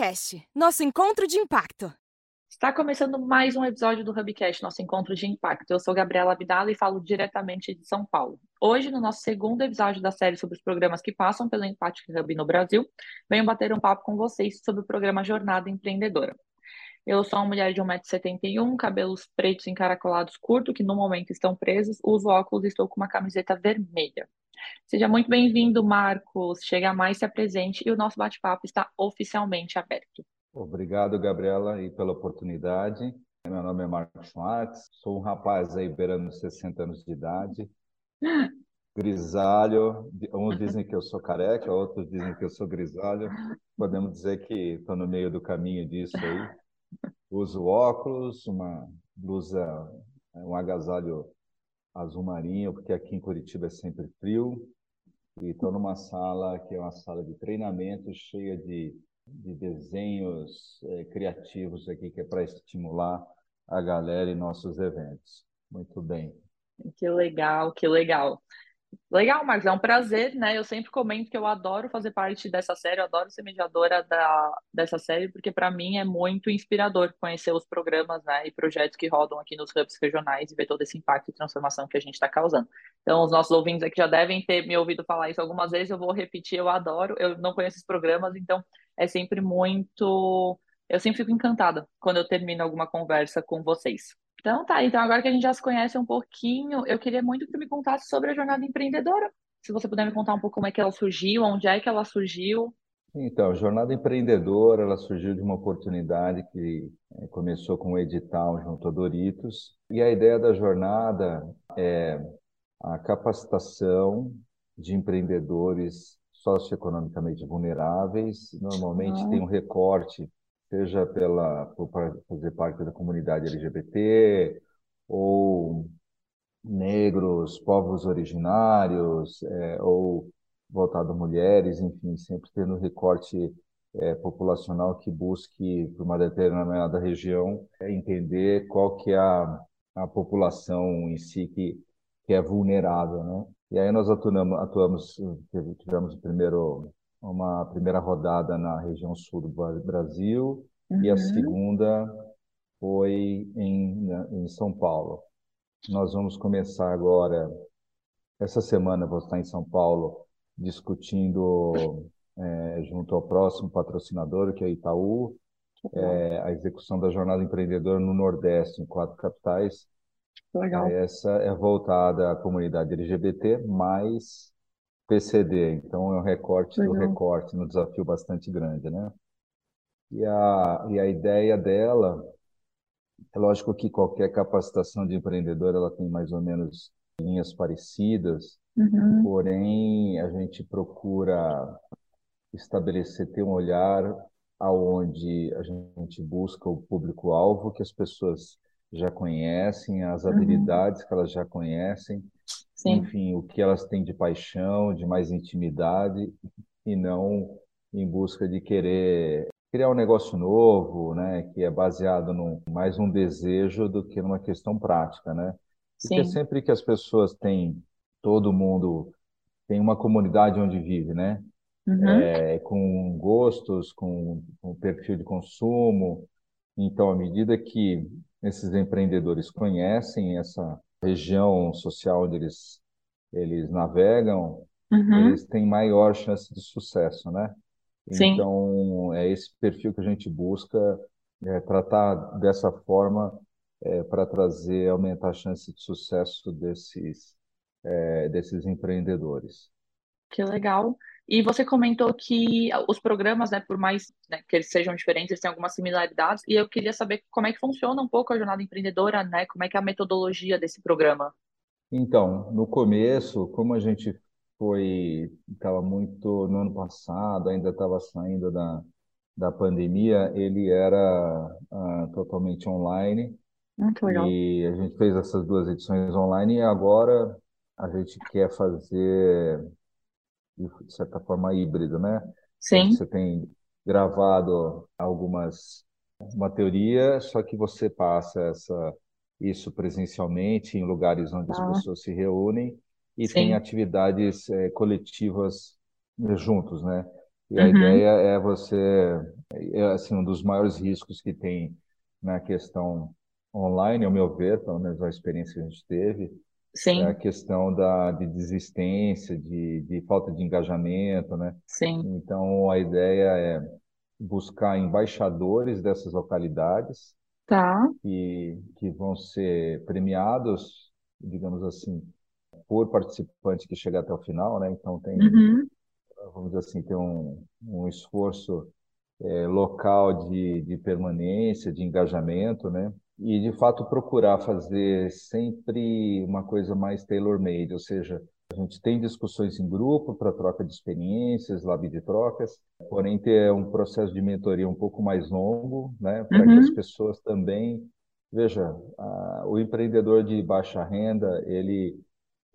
Hubcast, nosso encontro de impacto. Está começando mais um episódio do Hubcast, nosso encontro de impacto. Eu sou Gabriela Abdala e falo diretamente de São Paulo. Hoje, no nosso segundo episódio da série sobre os programas que passam pelo Impact Hub no Brasil, venho bater um papo com vocês sobre o programa Jornada Empreendedora. Eu sou uma mulher de 1,71m, cabelos pretos encaracolados curtos, que no momento estão presos, uso óculos e estou com uma camiseta vermelha. Seja muito bem-vindo, Marcos. Chega mais, se apresente e o nosso bate-papo está oficialmente aberto. Obrigado, Gabriela, aí pela oportunidade. Meu nome é Marcos Schwartz, sou um rapaz aí beirando 60 anos de idade, grisalho. Uns dizem que eu sou careca, outros dizem que eu sou grisalho. Podemos dizer que estou no meio do caminho disso aí. Uso óculos, uma blusa, um agasalho azul marinho, porque aqui em Curitiba é sempre frio. E estou numa sala que é uma sala de treinamento cheia de, de desenhos é, criativos aqui, que é para estimular a galera em nossos eventos. Muito bem. Que legal, que legal. Legal, Marcos, é um prazer, né? Eu sempre comento que eu adoro fazer parte dessa série, eu adoro ser mediadora da, dessa série, porque para mim é muito inspirador conhecer os programas né, e projetos que rodam aqui nos hubs regionais e ver todo esse impacto e transformação que a gente está causando. Então, os nossos ouvintes aqui já devem ter me ouvido falar isso algumas vezes, eu vou repetir, eu adoro, eu não conheço esses programas, então é sempre muito. Eu sempre fico encantada quando eu termino alguma conversa com vocês. Então tá, então agora que a gente já se conhece um pouquinho, eu queria muito que tu me contasse sobre a jornada empreendedora. Se você puder me contar um pouco como é que ela surgiu, onde é que ela surgiu. Então, a jornada empreendedora, ela surgiu de uma oportunidade que eh, começou com um edital junto a Doritos. E a ideia da jornada é a capacitação de empreendedores socioeconomicamente vulneráveis. Normalmente tem um recorte seja pela por fazer parte da comunidade LGBT ou negros, povos originários, é, ou voltado a mulheres, enfim, sempre tendo recorte é, populacional que busque, por uma determinada região, é, entender qual que é a, a população em si que, que é vulnerável, né? E aí nós atuamos, atuamos tivemos o primeiro uma primeira rodada na região sul do Brasil uhum. e a uhum. segunda foi em, em São Paulo. Nós vamos começar agora, essa semana vou estar em São Paulo discutindo é, junto ao próximo patrocinador, que é Itaú, é, a execução da jornada empreendedora no Nordeste, em quatro capitais. Legal. Essa é voltada à comunidade LGBT, mais PCD, então é um recorte Legal. do recorte, um desafio bastante grande, né? E a, e a ideia dela, é lógico que qualquer capacitação de empreendedor, ela tem mais ou menos linhas parecidas, uhum. porém a gente procura estabelecer, ter um olhar aonde a gente busca o público-alvo que as pessoas já conhecem, as uhum. habilidades que elas já conhecem, Sim. enfim, o que elas têm de paixão, de mais intimidade, e não em busca de querer criar um negócio novo, né, que é baseado no mais um desejo do que numa questão prática, né? Porque Sim. sempre que as pessoas têm, todo mundo tem uma comunidade onde vive, né? Uhum. É, com gostos, com, com perfil de consumo. Então, à medida que esses empreendedores conhecem essa região social onde eles, eles navegam, uhum. eles têm maior chance de sucesso, né? Sim. Então, é esse perfil que a gente busca é, tratar dessa forma é, para trazer, aumentar a chance de sucesso desses, é, desses empreendedores. Que legal. E você comentou que os programas, né, por mais né, que eles sejam diferentes, eles têm algumas similaridades, e eu queria saber como é que funciona um pouco a jornada empreendedora, né? Como é que é a metodologia desse programa? Então, no começo, como a gente foi, estava muito no ano passado, ainda estava saindo da, da pandemia, ele era uh, totalmente online. Muito legal. E a gente fez essas duas edições online e agora a gente quer fazer de certa forma híbrido, né? Sim. Você tem gravado algumas uma teoria, só que você passa essa isso presencialmente em lugares onde ah. as pessoas se reúnem e Sim. tem atividades é, coletivas juntos, né? E a uhum. ideia é você, é, assim, um dos maiores riscos que tem na questão online, ao meu ver, pelo menos a experiência que a gente teve, Sim. é a questão da, de desistência, de, de falta de engajamento, né? Sim. Então, a ideia é buscar embaixadores dessas localidades tá. que, que vão ser premiados, digamos assim, por participante que chega até o final, né? Então, tem, uhum. vamos dizer assim, tem um, um esforço é, local de, de permanência, de engajamento, né? E de fato procurar fazer sempre uma coisa mais tailor-made, ou seja, a gente tem discussões em grupo para troca de experiências, lab de trocas, porém ter um processo de mentoria um pouco mais longo, né, para uhum. que as pessoas também veja, a, o empreendedor de baixa renda ele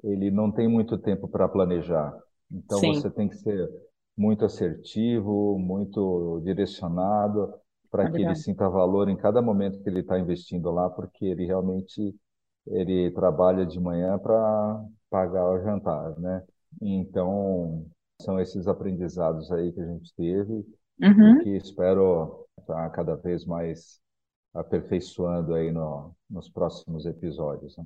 ele não tem muito tempo para planejar, então Sim. você tem que ser muito assertivo, muito direcionado para que ele sinta valor em cada momento que ele está investindo lá, porque ele realmente ele trabalha de manhã para pagar o jantar, né? Então são esses aprendizados aí que a gente teve uhum. e que espero estar tá cada vez mais aperfeiçoando aí no, nos próximos episódios. Né?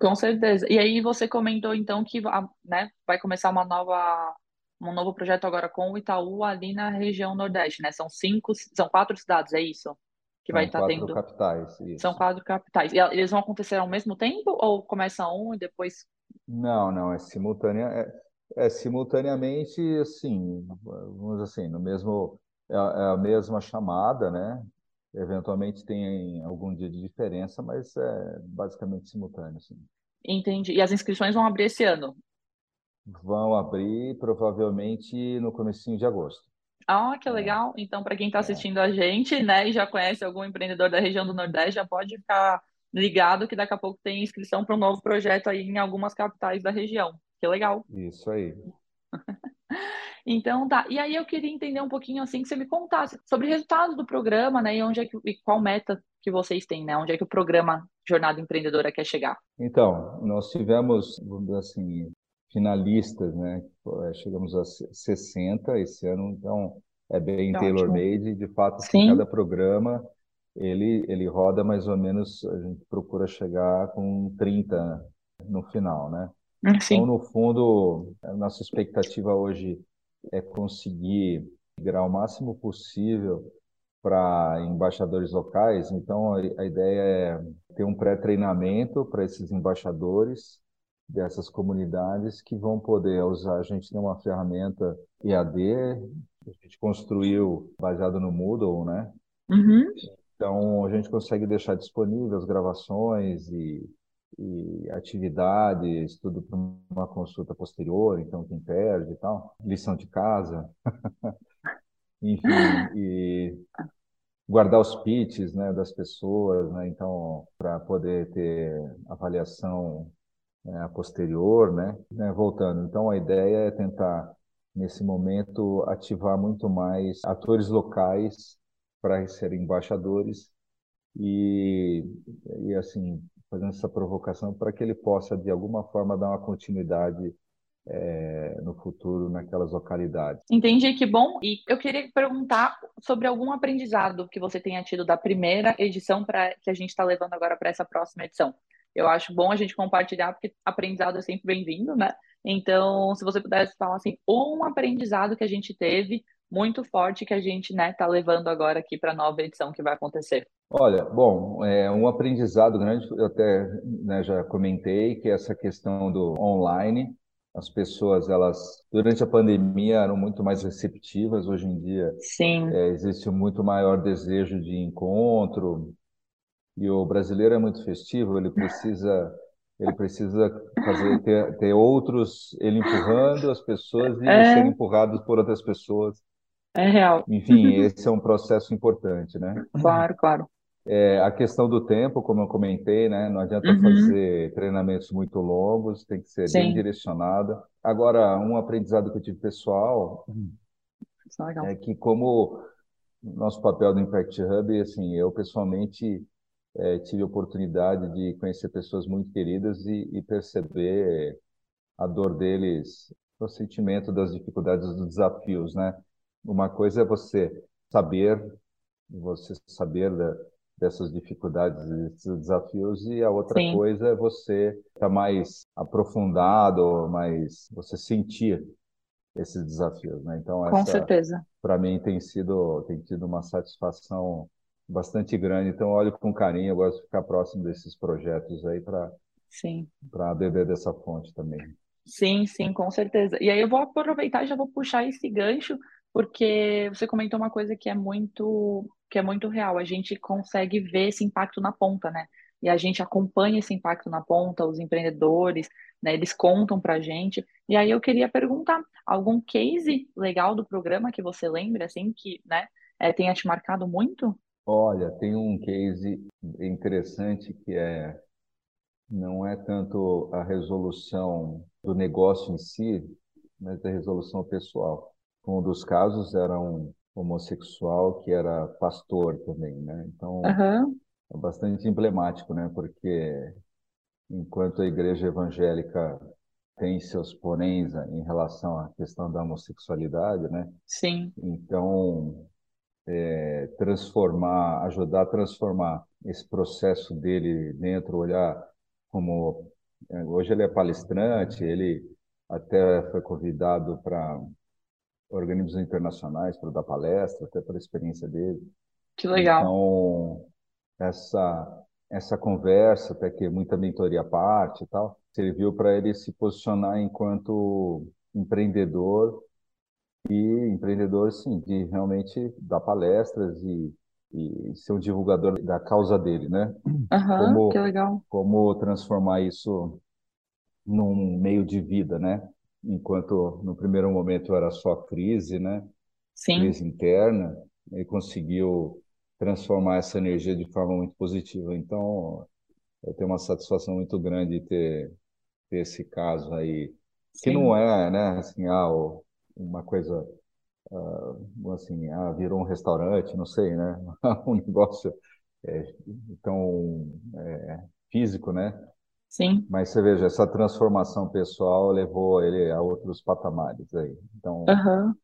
Com certeza. E aí você comentou então que né, vai começar uma nova um novo projeto agora com o Itaú ali na região Nordeste, né? São cinco, são quatro cidades, é isso? Que vai estar tá tendo. capitais. Isso. São quatro capitais. E eles vão acontecer ao mesmo tempo ou começa um e depois? Não, não, é simultânea. É, é simultaneamente, assim, vamos assim, no mesmo é, é a mesma chamada, né? Eventualmente tem algum dia de diferença, mas é basicamente simultâneo, sim. Entendi. E as inscrições vão abrir esse ano? Vão abrir provavelmente no comecinho de agosto. Ah, que legal. Então, para quem está é. assistindo a gente, né, e já conhece algum empreendedor da região do Nordeste, já pode ficar ligado que daqui a pouco tem inscrição para um novo projeto aí em algumas capitais da região. Que legal. Isso aí. Então tá. E aí eu queria entender um pouquinho assim que você me contasse sobre resultados do programa, né? E onde é que e qual meta que vocês têm, né? Onde é que o programa Jornada Empreendedora quer chegar? Então, nós tivemos, assim, finalistas, né? É, chegamos a 60 esse ano, então é bem tailor-made. De fato, assim, cada programa ele, ele roda mais ou menos, a gente procura chegar com 30 no final, né? Hum, sim. Então, no fundo, a nossa expectativa hoje é conseguir migrar o máximo possível para embaixadores locais. Então, a, a ideia é ter um pré-treinamento para esses embaixadores dessas comunidades que vão poder usar. A gente tem uma ferramenta EAD, a gente construiu baseado no Moodle, né? Uhum. Então, a gente consegue deixar disponível as gravações e, e atividades, tudo para uma consulta posterior, então quem perde e tal. Lição de casa. Enfim, e guardar os pitches né, das pessoas, né? Então, para poder ter avaliação é, a posterior, né? né? Voltando, então a ideia é tentar nesse momento ativar muito mais atores locais para serem embaixadores e, e assim fazendo essa provocação para que ele possa de alguma forma dar uma continuidade é, no futuro naquelas localidades. Entendi, que bom. E eu queria perguntar sobre algum aprendizado que você tenha tido da primeira edição para que a gente está levando agora para essa próxima edição eu acho bom a gente compartilhar, porque aprendizado é sempre bem-vindo, né? Então, se você pudesse falar assim, um aprendizado que a gente teve muito forte que a gente né tá levando agora aqui para a nova edição que vai acontecer. Olha, bom, é um aprendizado grande, eu até né, já comentei que essa questão do online, as pessoas elas durante a pandemia eram muito mais receptivas, hoje em dia Sim. É, existe um muito maior desejo de encontro, e o brasileiro é muito festivo, ele precisa ele precisa fazer ter, ter outros ele empurrando as pessoas e é. serem empurrados por outras pessoas. É real. Enfim, esse é um processo importante, né? Claro, claro. É, a questão do tempo, como eu comentei, né? Não adianta uhum. fazer treinamentos muito longos, tem que ser Sim. bem direcionada. Agora, um aprendizado que eu tive pessoal é, é que como nosso papel do Impact Hub, assim, eu pessoalmente é, tive a oportunidade de conhecer pessoas muito queridas e, e perceber a dor deles, o sentimento das dificuldades, dos desafios, né? uma coisa é você saber, você saber da, dessas dificuldades, desses desafios, e a outra Sim. coisa é você estar tá mais aprofundado, mais você sentir esses desafios, né? Então, essa, Com certeza. Para mim tem sido tem tido uma satisfação bastante grande. Então, olho com carinho, eu gosto de ficar próximo desses projetos aí para Sim. Para beber dessa fonte também. Sim, sim, com certeza. E aí eu vou aproveitar e já vou puxar esse gancho, porque você comentou uma coisa que é muito que é muito real. A gente consegue ver esse impacto na ponta, né? E a gente acompanha esse impacto na ponta, os empreendedores, né? Eles contam para a gente. E aí eu queria perguntar, algum case legal do programa que você lembra, assim, que, né, é, tenha te marcado muito? Olha, tem um case interessante que é não é tanto a resolução do negócio em si, mas a resolução pessoal. Um dos casos era um homossexual que era pastor também, né? Então uhum. é bastante emblemático, né? Porque enquanto a igreja evangélica tem seus poréns em relação à questão da homossexualidade, né? Sim. Então é, transformar, ajudar a transformar esse processo dele dentro, olhar como é, hoje ele é palestrante, ele até foi convidado para organismos internacionais para dar palestra, até pela experiência dele. Que legal. Então, essa essa conversa, até que muita mentoria à parte e tal, serviu para ele se posicionar enquanto empreendedor e empreendedor, sim, de realmente dar palestras e e ser um divulgador da causa dele, né? Uhum, como, que legal. Como transformar isso num meio de vida, né? Enquanto no primeiro momento era só crise, né? Sim. Crise interna, ele conseguiu transformar essa energia de forma muito positiva. Então, eu tenho uma satisfação muito grande de ter, ter esse caso aí, Sim. que não é, né, assim, ah, uma coisa uh, assim, ah, virou um restaurante, não sei, né? um negócio é, tão é, físico, né? Sim. Mas você veja, essa transformação pessoal levou ele a outros patamares aí. Então, uhum.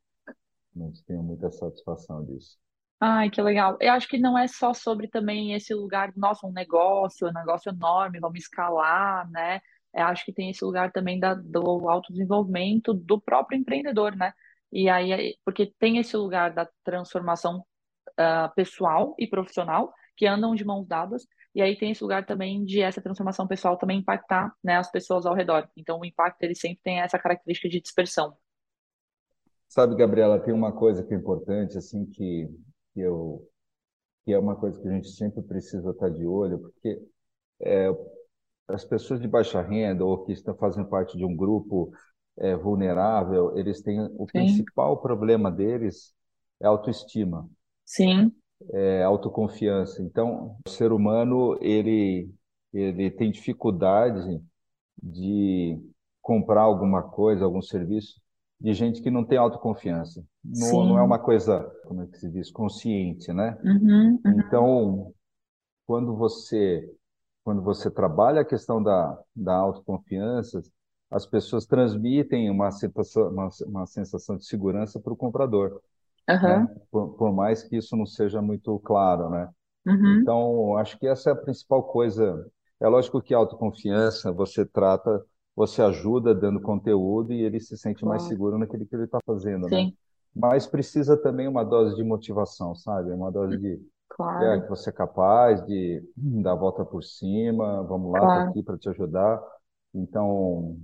não tenho muita satisfação disso. Ai, que legal. Eu acho que não é só sobre também esse lugar, nossa, um negócio, um negócio enorme, vamos escalar, né? Eu acho que tem esse lugar também da, do autodesenvolvimento do próprio empreendedor, né? E aí, porque tem esse lugar da transformação uh, pessoal e profissional que andam de mãos dadas, e aí tem esse lugar também de essa transformação pessoal também impactar né, as pessoas ao redor. Então, o impacto ele sempre tem essa característica de dispersão. Sabe, Gabriela, tem uma coisa que é importante, assim, que, que eu que é uma coisa que a gente sempre precisa estar de olho, porque é, as pessoas de baixa renda ou que estão fazendo parte de um grupo é, vulnerável, eles têm o Sim. principal problema deles é autoestima. Sim. É autoconfiança. Então, o ser humano ele ele tem dificuldade de comprar alguma coisa, algum serviço de gente que não tem autoconfiança. Não, não é uma coisa, como é que se diz, consciente, né? Uhum, uhum. Então, quando você quando você trabalha a questão da, da autoconfiança, as pessoas transmitem uma sensação, uma, uma sensação de segurança para o comprador. Uhum. Né? Por, por, mais que isso não seja muito claro, né? Uhum. Então, acho que essa é a principal coisa. É lógico que a autoconfiança você trata, você ajuda dando conteúdo e ele se sente mais seguro naquilo que ele está fazendo, né? Sim. né? Mas precisa também uma dose de motivação, sabe? Uma dose de claro. é, que você é capaz de dar a volta por cima, vamos lá, claro. aqui para te ajudar. Então,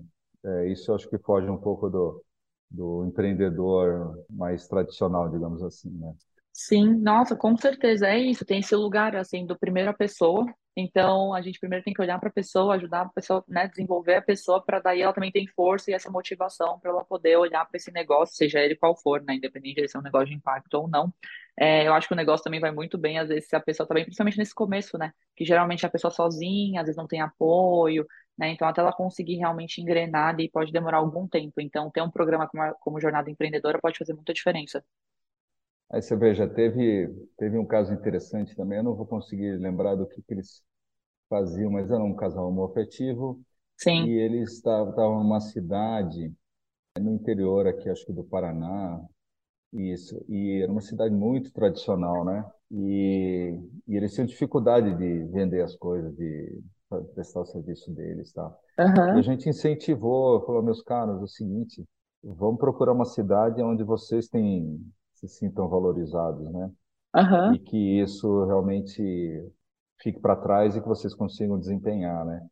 é, isso acho que foge um pouco do, do empreendedor mais tradicional, digamos assim, né? Sim, nossa, com certeza é isso. Tem esse lugar assim do primeiro a pessoa. Então a gente primeiro tem que olhar para a pessoa, ajudar a pessoa, né, desenvolver a pessoa para daí ela também tem força e essa motivação para ela poder olhar para esse negócio, seja ele qual for, né, independente de ser um negócio de impacto ou não. É, eu acho que o negócio também vai muito bem às vezes se a pessoa também, principalmente nesse começo, né, que geralmente a pessoa sozinha, às vezes não tem apoio, né? Então, até ela conseguir realmente engrenar ali, pode demorar algum tempo. Então, ter um programa como, como Jornada Empreendedora pode fazer muita diferença. Aí você veja, teve, teve um caso interessante também, eu não vou conseguir lembrar do que, que eles faziam, mas era um casal homoafetivo. Sim. E eles estavam numa cidade no interior aqui, acho que do Paraná, Isso, e era uma cidade muito tradicional, né? E, e eles tinham dificuldade de vender as coisas, de prestar o serviço deles, tá? Aham, E a gente incentivou, falou, meus caros, é o seguinte, vamos procurar uma cidade onde vocês têm, se sintam valorizados, né? aham, E que isso realmente fique para trás e que vocês consigam desempenhar, né?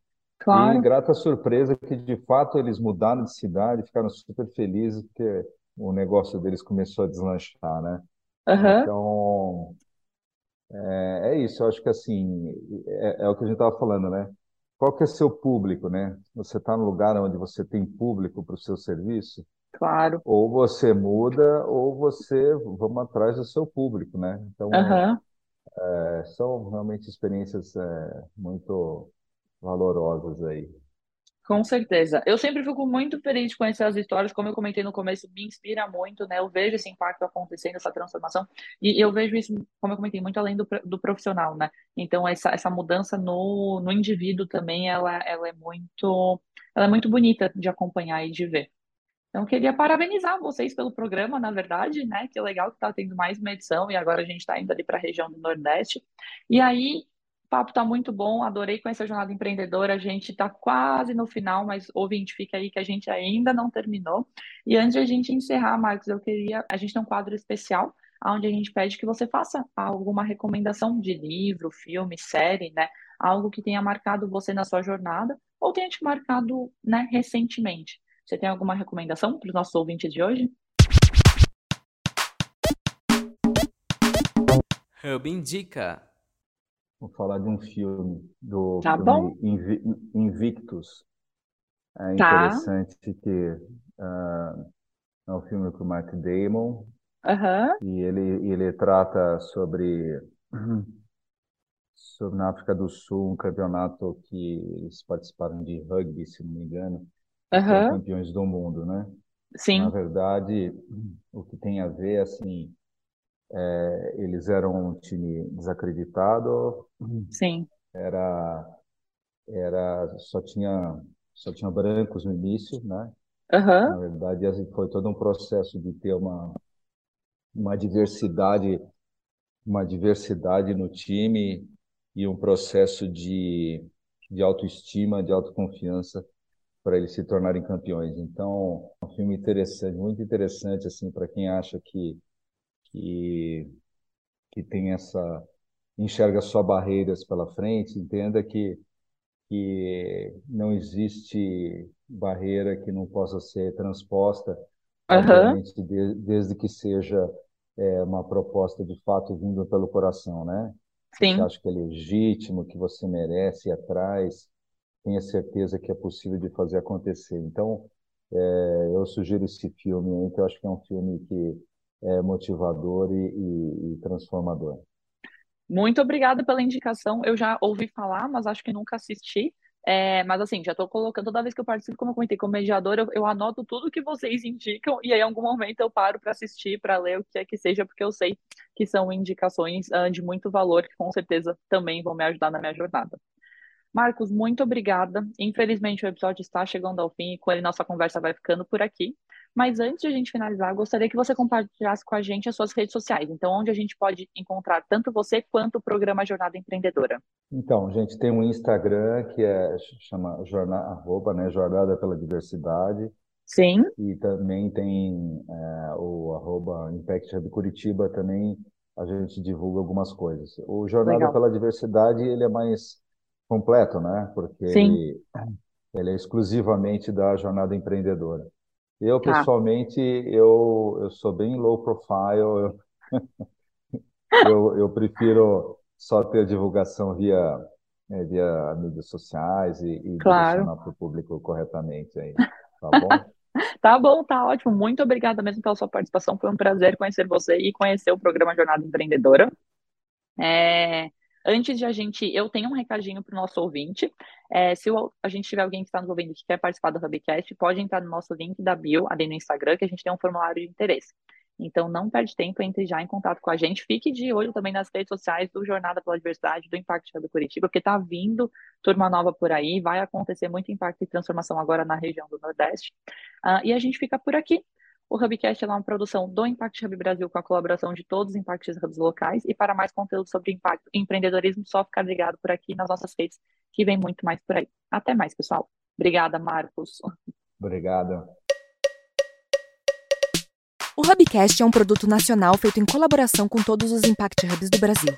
E claro. grata surpresa que de fato eles mudaram de cidade, ficaram super felizes porque o negócio deles começou a deslanchar, né? Aham, Então, é, é isso. Eu acho que assim, é, é o que a gente estava falando, né? Qual que é seu público, né? Você está no lugar onde você tem público para o seu serviço, claro. ou você muda, ou você vamos atrás do seu público, né? Então, Aham. é, são realmente experiências é, muito valorosas aí. Com certeza. Eu sempre fico muito feliz de conhecer as histórias, como eu comentei no começo, me inspira muito, né? Eu vejo esse impacto acontecendo, essa transformação, e eu vejo isso, como eu comentei, muito além do, do profissional, né? Então, essa, essa mudança no, no indivíduo também, ela, ela é muito, ela é muito bonita de acompanhar e de ver. Então, queria parabenizar vocês pelo programa, na verdade, né? Que legal que está tendo mais uma edição e agora a gente está indo ali para a região do Nordeste. E aí, o papo está muito bom, adorei conhecer a jornada empreendedora. A gente está quase no final, mas ouvinte, fica aí que a gente ainda não terminou. E antes de a gente encerrar, Marcos, eu queria. A gente tem um quadro especial onde a gente pede que você faça alguma recomendação de livro, filme, série, né? Algo que tenha marcado você na sua jornada ou tenha te marcado, né, recentemente. Você tem alguma recomendação para os nossos ouvintes de hoje? Hub Indica. Vou falar de um filme, do Tá bom? filme Invi- Invictus. É Tá. interessante que ah, é um filme com o Matt Damon Aham. e ele, ele trata sobre, sobre na África do Sul um campeonato que eles participaram de rugby, se não me engano, Aham. campeões do mundo, né? Na Sim. verdade, o que tem a ver, assim, é, eles eram um time desacreditado, Sim. era, era só tinha só tinha brancos no início, né? Na Aham. verdade, assim, foi todo um processo de ter uma, uma diversidade, uma diversidade no time e um processo de, de autoestima, de autoconfiança para eles se tornarem campeões. Então, é um filme interessante, muito interessante assim para quem acha que que que tem essa enxerga só barreiras pela frente, entenda que que não existe barreira que não possa ser transposta, obviamente, de- desde que seja é, uma proposta de fato vinda pelo coração, né? Sim. acha que é legítimo, que você merece ir atrás, tenha certeza que é possível de fazer acontecer. Então, é, eu sugiro esse filme aí, eu acho que é um filme que é motivador e, e- e transformador. Muito obrigada pela indicação. Eu já ouvi falar, mas acho que nunca assisti. É, mas assim, já estou colocando, toda vez que eu participo, como eu comentei, como mediadora, eu, eu anoto tudo que vocês indicam e aí em algum momento eu paro para assistir, para ler o que é que seja, porque eu sei que são indicações, ah, de muito valor, que com certeza também vão me ajudar na minha jornada. Marcos, muito obrigada. Infelizmente, o episódio está chegando ao fim e com ele nossa conversa vai ficando por aqui. Mas antes de a gente finalizar, gostaria que você compartilhasse com a gente as suas redes sociais. Então, onde a gente pode encontrar tanto você quanto o programa Jornada Empreendedora. Então, a gente tem um Instagram que é chama jornada, arroba, né, Jornada pela Diversidade Sim, e também tem é, o arroba Impact Hub Curitiba também a gente divulga algumas coisas. O Jornada legal. pela Diversidade ele é mais completo, né? Porque ele ele é exclusivamente da jornada empreendedora. Eu tá. pessoalmente eu eu sou bem low profile, eu eu, eu prefiro só ter divulgação via né, via mídias sociais e, e Claro. direcionar para o público corretamente aí, tá bom? Tá bom, tá ótimo. Muito obrigada mesmo pela sua participação. Foi um prazer conhecer você e conhecer o programa Jornada Empreendedora. É, antes de a gente, eu tenho um recadinho para o nosso ouvinte. É, se o- a gente tiver alguém que está nos ouvindo que quer participar do Hubcast, pode entrar no nosso link da bio, ali no Instagram, que a gente tem um formulário de interesse. Então, não perde tempo, entre já em contato com a gente. Fique de olho também nas redes sociais do Jornada pela Diversidade, do Impact Hub Curitiba, porque está vindo turma nova por aí, vai acontecer muito impacto e transformação agora na região do Nordeste. Ah, e a gente fica por aqui. O Hubcast é uma produção do Impact Hub Brasil com a colaboração de todos os Impact Hubs locais. E para mais conteúdo sobre impacto e empreendedorismo, só ficar ligado por aqui nas nossas redes, que vem muito mais por aí. Até mais, pessoal. Obrigada, Marcos. Obrigado. O Hubcast é um produto nacional feito em colaboração com todos os Impact Hubs do Brasil.